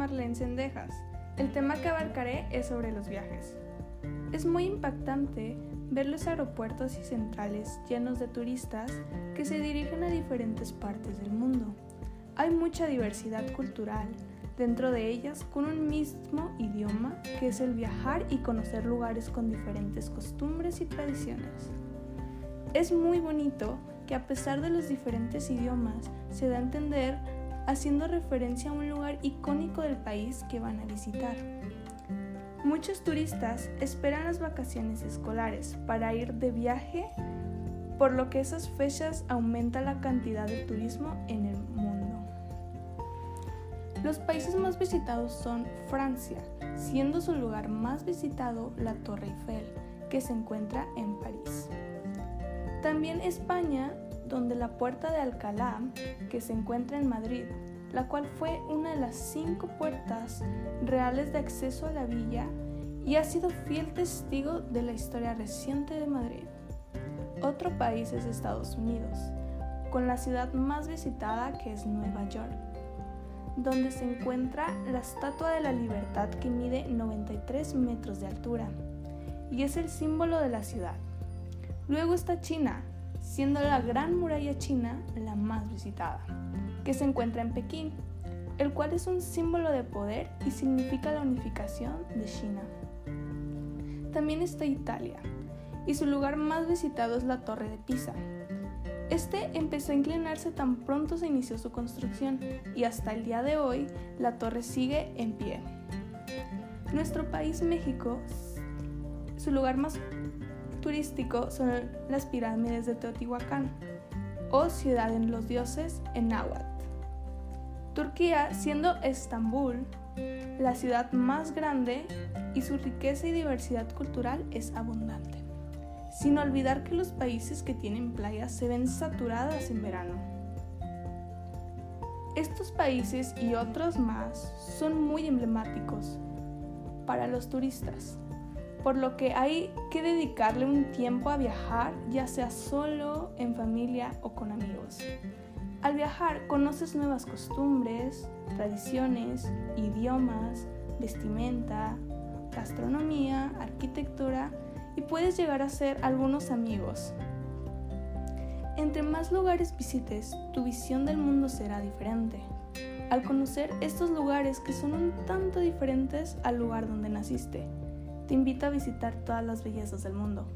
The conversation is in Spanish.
Marlene Sendejas. El tema que abarcaré es sobre los viajes. Es muy impactante ver los aeropuertos y centrales llenos de turistas que se dirigen a diferentes partes del mundo. Hay mucha diversidad cultural, dentro de ellas con un mismo idioma que es el viajar y conocer lugares con diferentes costumbres y tradiciones. Es muy bonito que a pesar de los diferentes idiomas se da a entender haciendo referencia a un lugar icónico del país que van a visitar. Muchos turistas esperan las vacaciones escolares para ir de viaje, por lo que esas fechas aumenta la cantidad de turismo en el mundo. Los países más visitados son Francia, siendo su lugar más visitado la Torre Eiffel, que se encuentra en París. También España, donde la Puerta de Alcalá, que se encuentra en Madrid, la cual fue una de las cinco puertas reales de acceso a la villa y ha sido fiel testigo de la historia reciente de Madrid. Otro país es Estados Unidos, con la ciudad más visitada que es Nueva York, donde se encuentra la Estatua de la Libertad que mide 93 metros de altura y es el símbolo de la ciudad. Luego está China, siendo la Gran Muralla China la más visitada que se encuentra en Pekín, el cual es un símbolo de poder y significa la unificación de China. También está Italia, y su lugar más visitado es la Torre de Pisa. Este empezó a inclinarse tan pronto se inició su construcción y hasta el día de hoy la torre sigue en pie. Nuestro país México, su lugar más turístico son las pirámides de Teotihuacán o Ciudad en los Dioses en náhuatl. Turquía, siendo Estambul la ciudad más grande y su riqueza y diversidad cultural es abundante. Sin olvidar que los países que tienen playas se ven saturadas en verano. Estos países y otros más son muy emblemáticos para los turistas, por lo que hay que dedicarle un tiempo a viajar, ya sea solo, en familia o con amigos. Al viajar conoces nuevas costumbres, tradiciones, idiomas, vestimenta, gastronomía, arquitectura y puedes llegar a ser algunos amigos. Entre más lugares visites, tu visión del mundo será diferente. Al conocer estos lugares que son un tanto diferentes al lugar donde naciste, te invito a visitar todas las bellezas del mundo